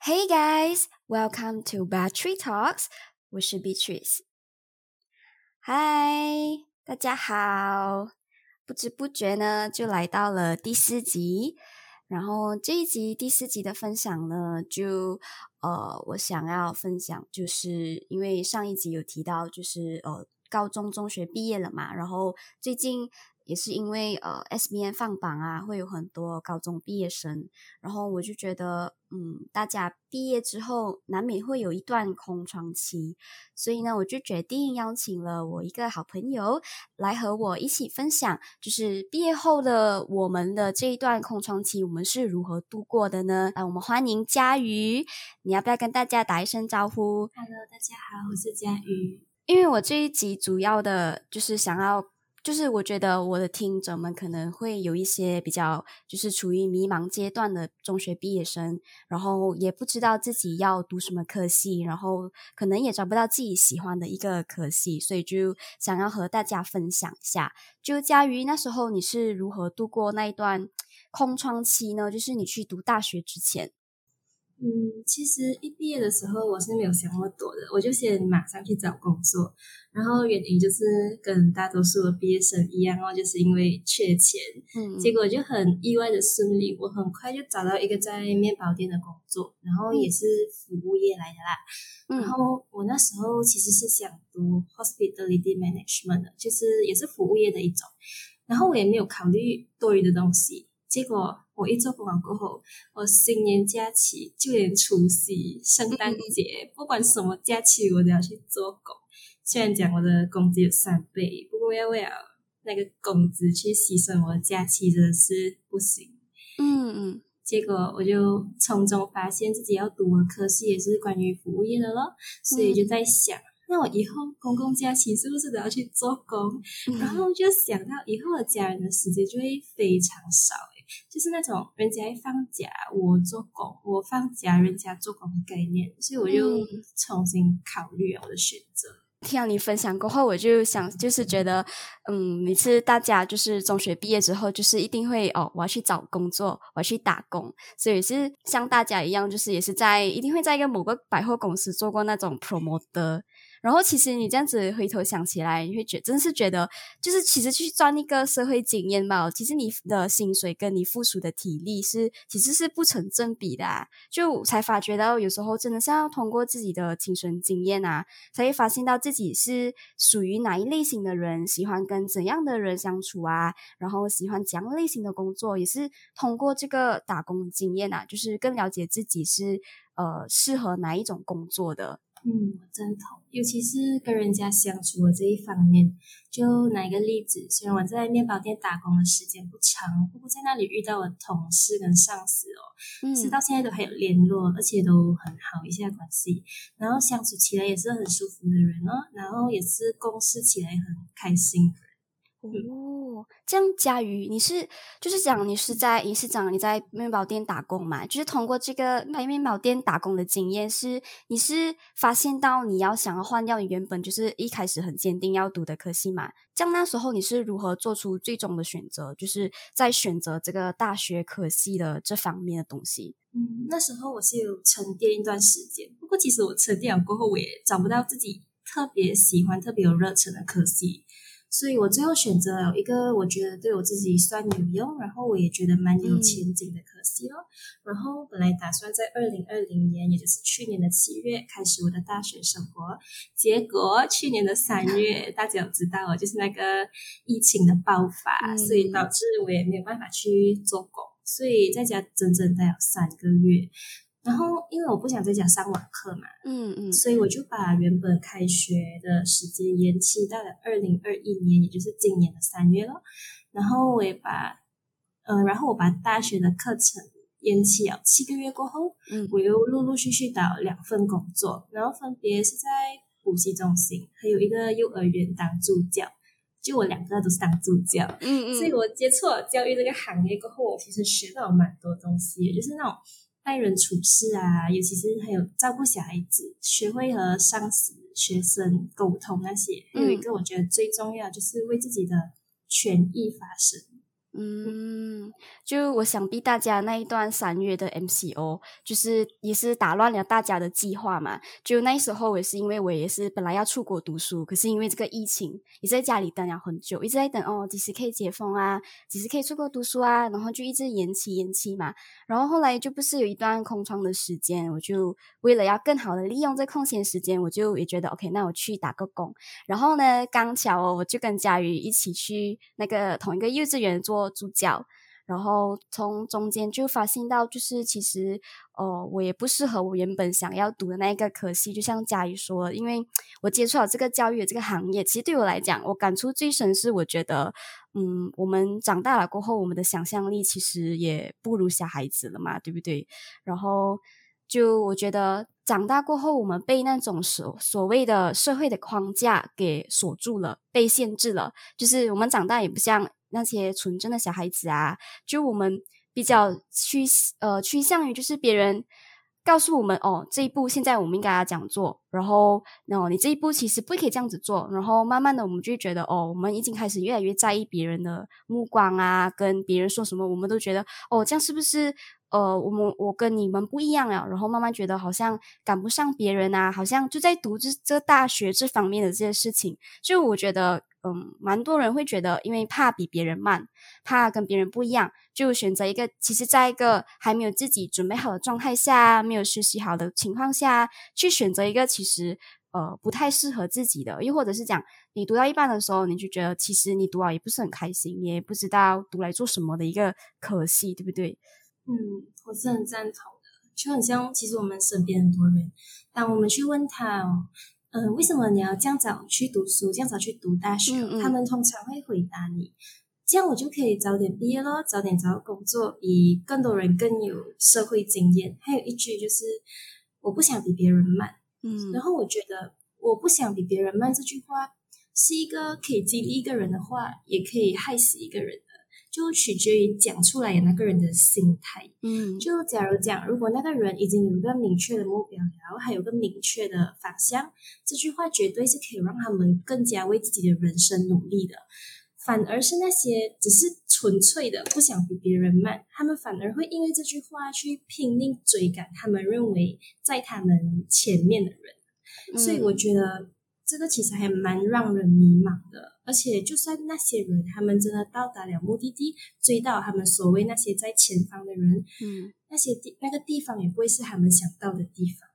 Hey guys, welcome to Battery Talks。我是 Beatrice。嗨，大家好！不知不觉呢，就来到了第四集。然后这一集第四集的分享呢，就呃，我想要分享，就是因为上一集有提到，就是呃，高中、中学毕业了嘛，然后最近。也是因为呃，SBN 放榜啊，会有很多高中毕业生，然后我就觉得，嗯，大家毕业之后难免会有一段空窗期，所以呢，我就决定邀请了我一个好朋友来和我一起分享，就是毕业后的我们的这一段空窗期，我们是如何度过的呢？啊，我们欢迎佳瑜，你要不要跟大家打一声招呼？Hello，大家好，我是佳瑜。因为我这一集主要的就是想要。就是我觉得我的听者们可能会有一些比较，就是处于迷茫阶段的中学毕业生，然后也不知道自己要读什么科系，然后可能也找不到自己喜欢的一个科系，所以就想要和大家分享一下。就佳瑜那时候你是如何度过那一段空窗期呢？就是你去读大学之前。嗯，其实一毕业的时候我是没有想那么多的，我就先马上去找工作。然后原因就是跟大多数的毕业生一样哦，就是因为缺钱。嗯，结果就很意外的顺利，我很快就找到一个在面包店的工作，然后也是服务业来的啦。然后我那时候其实是想读 hospitality management 的，就是也是服务业的一种。然后我也没有考虑多余的东西，结果。我一做工完过后，我新年假期就连除夕、圣诞节，不管什么假期，我都要去做工。虽然讲我的工资有三倍，不过要为了那个工资去牺牲我的假期，真的是不行。嗯嗯。结果我就从中发现自己要读的科系也是关于服务业的咯，所以就在想，那我以后公共假期是不是都要去做工？然后就想到以后的家人的时间就会非常少。就是那种人家放假我做工，我放假人家做工的概念，所以我就重新考虑我的选择。听到你分享过后，我就想，就是觉得，嗯，每次大家就是中学毕业之后，就是一定会哦，我要去找工作，我要去打工，所以是像大家一样，就是也是在一定会在一个某个百货公司做过那种 promoter。然后其实你这样子回头想起来，你会觉真是觉得，就是其实去赚一个社会经验吧。其实你的薪水跟你付出的体力是其实是不成正比的。就才发觉到有时候真的是要通过自己的亲身经验啊，才会发现到自己是属于哪一类型的人，喜欢跟怎样的人相处啊，然后喜欢怎样类型的工作，也是通过这个打工经验啊，就是更了解自己是呃适合哪一种工作的。嗯，我赞同，尤其是跟人家相处的这一方面。就拿一个例子，虽然我在面包店打工的时间不长，不过在那里遇到的同事跟上司哦，是到现在都还有联络，而且都很好一下关系，然后相处起来也是很舒服的人哦，然后也是共事起来很开心。哦，这样佳瑜，你是就是讲你是在你是讲你在面包店打工嘛？就是通过这个在面包店打工的经验，是你是发现到你要想要换掉你原本就是一开始很坚定要读的科系嘛？这样那时候你是如何做出最终的选择？就是在选择这个大学科系的这方面的东西。嗯，那时候我是有沉淀一段时间，不过其实我沉淀了过后，我也找不到自己特别喜欢、特别有热忱的科系。所以我最后选择了一个我觉得对我自己算有用，然后我也觉得蛮有前景的科系咯。然后本来打算在二零二零年，也就是去年的七月开始我的大学生活，结果去年的三月，大家有知道，就是那个疫情的爆发，所以导致我也没有办法去做工，所以在家整整待了三个月。然后，因为我不想在家上网课嘛，嗯嗯，所以我就把原本开学的时间延期到了二零二一年，也就是今年的三月了。然后我也把，嗯，然后我把大学的课程延期了七个月过后，嗯，我又陆陆续续找两份工作，然后分别是在补习中心，还有一个幼儿园当助教，就我两个都是当助教，嗯嗯，所以我接触了教育这个行业过后，我其实学到蛮多东西，就是那种。待人处事啊，尤其是还有照顾小孩子，学会和上司、学生沟通那些，还有一个我觉得最重要就是为自己的权益发声。嗯，就我想必大家那一段三月的 MCO，就是也是打乱了大家的计划嘛。就那时候也是因为我也是本来要出国读书，可是因为这个疫情，也在家里等了很久，一直在等哦，几时可以解封啊，几时可以出国读书啊，然后就一直延期延期嘛。然后后来就不是有一段空窗的时间，我就为了要更好的利用这空闲时间，我就也觉得 OK，那我去打个工。然后呢，刚巧哦，我就跟佳宇一起去那个同一个幼稚园做。助教，然后从中间就发现到，就是其实，哦，我也不适合我原本想要读的那一个科系。就像佳宇说，因为我接触了这个教育的这个行业，其实对我来讲，我感触最深是，我觉得，嗯，我们长大了过后，我们的想象力其实也不如小孩子了嘛，对不对？然后。就我觉得长大过后，我们被那种所所谓的社会的框架给锁住了，被限制了。就是我们长大也不像那些纯真的小孩子啊，就我们比较趋呃趋向于就是别人告诉我们哦，这一步现在我们应该要这样做，然后哦你这一步其实不可以这样子做，然后慢慢的我们就觉得哦，我们已经开始越来越在意别人的目光啊，跟别人说什么，我们都觉得哦这样是不是？呃，我们我跟你们不一样啊，然后慢慢觉得好像赶不上别人啊，好像就在读这这大学这方面的这些事情，就我觉得，嗯，蛮多人会觉得，因为怕比别人慢，怕跟别人不一样，就选择一个其实在一个还没有自己准备好的状态下，没有学习好的情况下去选择一个其实呃不太适合自己的，又或者是讲你读到一半的时候，你就觉得其实你读啊也不是很开心，也不知道读来做什么的一个可惜，对不对？嗯，我是很赞同的，就很像其实我们身边很多人，当我们去问他哦，嗯，为什么你要这样早去读书，这样早去读大学？他们通常会回答你，这样我就可以早点毕业咯，早点找到工作，比更多人更有社会经验。还有一句就是，我不想比别人慢。嗯，然后我觉得我不想比别人慢这句话是一个可以激励一个人的话，也可以害死一个人。就取决于讲出来的那个人的心态。嗯，就假如讲，如果那个人已经有一个明确的目标，然后还有个明确的方向，这句话绝对是可以让他们更加为自己的人生努力的。反而是那些只是纯粹的不想比别人慢，他们反而会因为这句话去拼命追赶他们认为在他们前面的人。所以我觉得。这个其实还蛮让人迷茫的，而且就算那些人他们真的到达了目的地，追到他们所谓那些在前方的人，嗯，那些地那个地方也不会是他们想到的地方。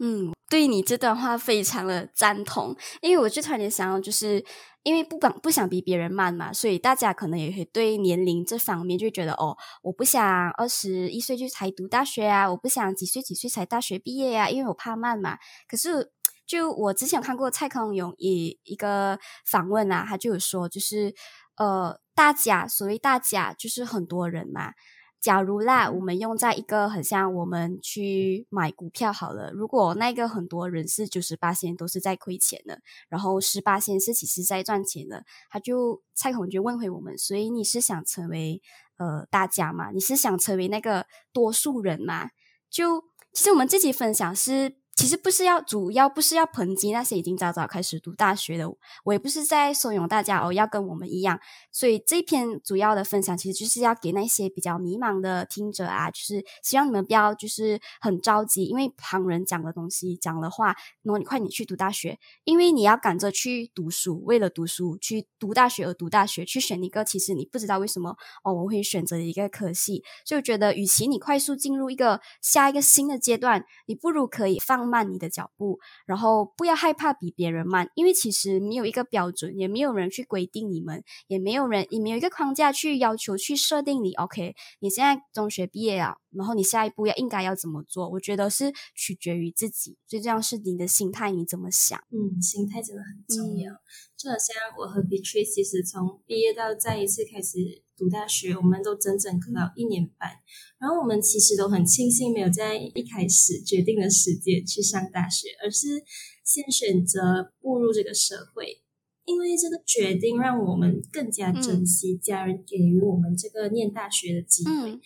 嗯，对你这段话非常的赞同，因为我就突然想到，就是因为不想不想比别人慢嘛，所以大家可能也会对年龄这方面就觉得哦，我不想二十一岁就才读大学啊，我不想几岁几岁才大学毕业呀，因为我怕慢嘛。可是。就我之前看过蔡康永一一个访问啊，他就有说，就是呃，大家所谓大家就是很多人嘛。假如啦，我们用在一个很像我们去买股票好了，如果那个很多人是九十八线都是在亏钱的，然后十八线是其实在赚钱的，他就蔡康永就问回我们，所以你是想成为呃大家嘛？你是想成为那个多数人嘛？就其实我们这集分享是。其实不是要主要不是要抨击那些已经早早开始读大学的，我也不是在怂恿大家哦要跟我们一样。所以这篇主要的分享其实就是要给那些比较迷茫的听者啊，就是希望你们不要就是很着急，因为旁人讲的东西讲的话，然后你快点去读大学，因为你要赶着去读书，为了读书去读大学而读大学，去选一个其实你不知道为什么哦我会选择的一个科系，就觉得与其你快速进入一个下一个新的阶段，你不如可以放。慢你的脚步，然后不要害怕比别人慢，因为其实没有一个标准，也没有人去规定你们，也没有人也没有一个框架去要求去设定你。OK，你现在中学毕业了，然后你下一步要应该要怎么做？我觉得是取决于自己，最重要是你的心态，你怎么想？嗯，心态真的很重要。就好像我和 Beatrice 其实从毕业到再一次开始。读大学，我们都整整隔了一年半，然后我们其实都很庆幸没有在一开始决定的时间去上大学，而是先选择步入这个社会，因为这个决定让我们更加珍惜家人给予我们这个念大学的机会。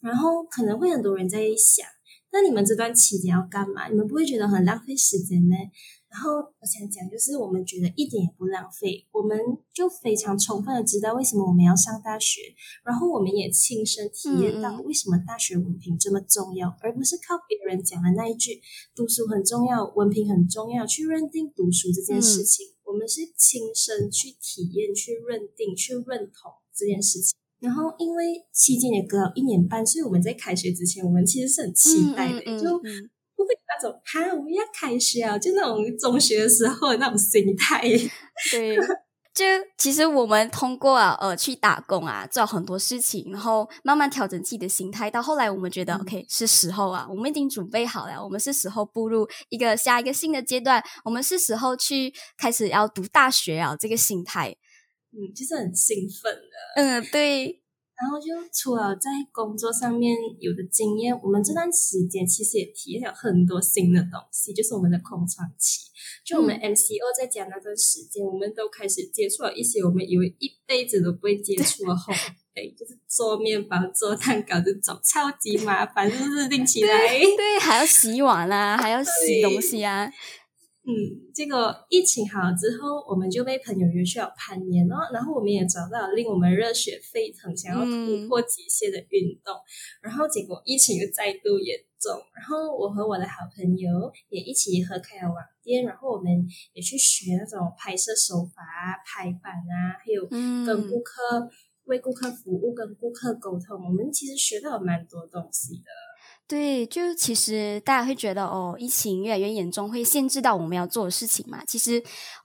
然后可能会很多人在想，那你们这段期间要干嘛？你们不会觉得很浪费时间吗？然后我想讲，就是我们觉得一点也不浪费，我们就非常充分的知道为什么我们要上大学，然后我们也亲身体验到为什么大学文凭这么重要，而不是靠别人讲的那一句“读书很重要，文凭很重要”去认定读书这件事情。我们是亲身去体验、去认定、去认同这件事情。然后因为期间也隔了一年半，所以我们在开学之前，我们其实是很期待的，就。不会那种哈，我们要开学啊，就那种中学的时候的那种心态。对，就其实我们通过呃去打工啊，做很多事情，然后慢慢调整自己的心态。到后来，我们觉得 OK 是时候啊，我们已经准备好了，我们是时候步入一个下一个新的阶段，我们是时候去开始要读大学啊，这个心态，嗯，就是很兴奋的。嗯，对。然后就除了在工作上面有的经验，我们这段时间其实也体验了很多新的东西，就是我们的空窗期。就我们 MCO 在家那段时间，我们都开始接触了一些我们以为一辈子都不会接触的烘焙，就是做面包、做蛋糕这种超级麻烦，就是？定起来，对，还要洗碗啊，还要洗东西啊。嗯，这个疫情好了之后，我们就被朋友约去了攀岩哦。然后我们也找到了令我们热血沸腾、想要突破极限的运动。然后结果疫情又再度严重，然后我和我的好朋友也一起合开了网店。然后我们也去学那种拍摄手法啊、排版啊，还有跟顾客为顾客服务、跟顾客沟通。我们其实学到了蛮多东西的。对，就其实大家会觉得哦，疫情越来越严重，会限制到我们要做的事情嘛？其实。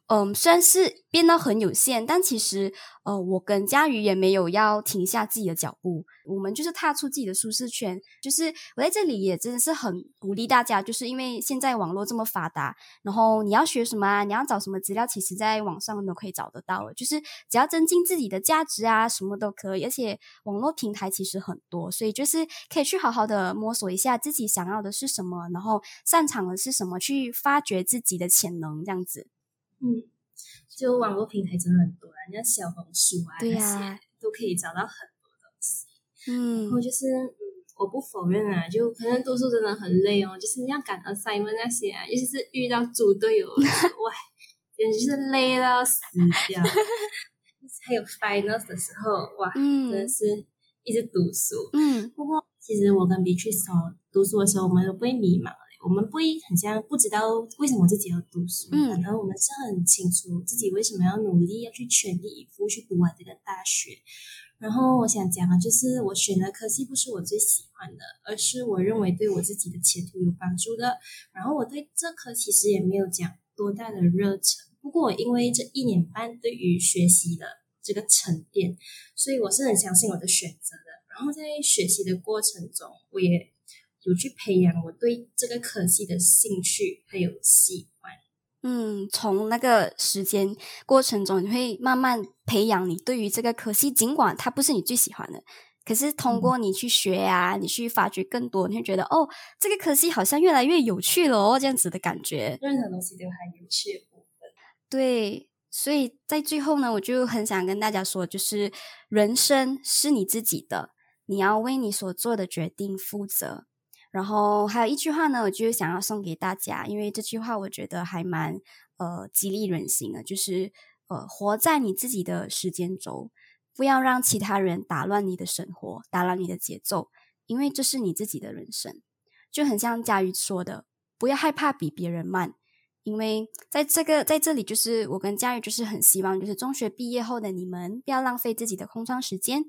嗯，虽然是变得很有限，但其实呃，我跟佳瑜也没有要停下自己的脚步，我们就是踏出自己的舒适圈。就是我在这里也真的是很鼓励大家，就是因为现在网络这么发达，然后你要学什么啊，你要找什么资料，其实在网上都可以找得到。就是只要增进自己的价值啊，什么都可以。而且网络平台其实很多，所以就是可以去好好的摸索一下自己想要的是什么，然后擅长的是什么，去发掘自己的潜能，这样子。嗯，就网络平台真的很多啊，像小红书啊那些都可以找到很多东西。嗯，然后就是，嗯，我不否认啊，就可能读书真的很累哦，就是要赶 assignment 那些啊，尤其是遇到猪队友，哇，简直是累到死掉。还有 finals 的时候，哇，真的是一直读书。嗯，不过其实我跟 Beatrice 读书的时候，我们都不会迷茫。我们不一很像不知道为什么自己要读书，反而我们是很清楚自己为什么要努力，要去全力以赴去读完这个大学。然后我想讲的就是，我选的科系不是我最喜欢的，而是我认为对我自己的前途有帮助的。然后我对这科其实也没有讲多大的热忱，不过我因为这一年半对于学习的这个沉淀，所以我是很相信我的选择的。然后在学习的过程中，我也。有去培养我对这个科系的兴趣还有喜欢。嗯，从那个时间过程中，你会慢慢培养你对于这个科系，尽管它不是你最喜欢的，可是通过你去学啊，你去发掘更多，你会觉得哦，这个科系好像越来越有趣了哦，这样子的感觉。任何东西都还有趣的部分。对，所以在最后呢，我就很想跟大家说，就是人生是你自己的，你要为你所做的决定负责。然后还有一句话呢，我就想要送给大家，因为这句话我觉得还蛮呃激励人心的，就是呃活在你自己的时间轴，不要让其他人打乱你的生活，打乱你的节奏，因为这是你自己的人生。就很像佳瑜说的，不要害怕比别人慢，因为在这个在这里，就是我跟佳瑜就是很希望，就是中学毕业后的你们不要浪费自己的空窗时间，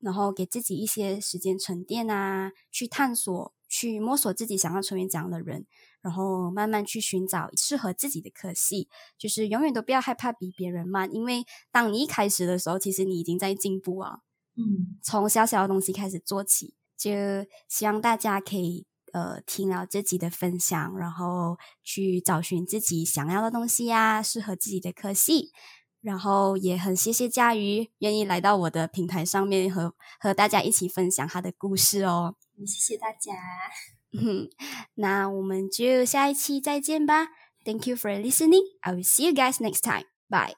然后给自己一些时间沉淀啊，去探索。去摸索自己想要成为怎样的人，然后慢慢去寻找适合自己的科系。就是永远都不要害怕比别人慢，因为当你一开始的时候，其实你已经在进步啊。嗯，从小小的东西开始做起，就希望大家可以呃听了自己的分享，然后去找寻自己想要的东西呀，适合自己的科系。然后也很谢谢佳瑜愿意来到我的平台上面和和大家一起分享她的故事哦。谢谢大家，那我们就下一期再见吧。Thank you for listening. I will see you guys next time. Bye.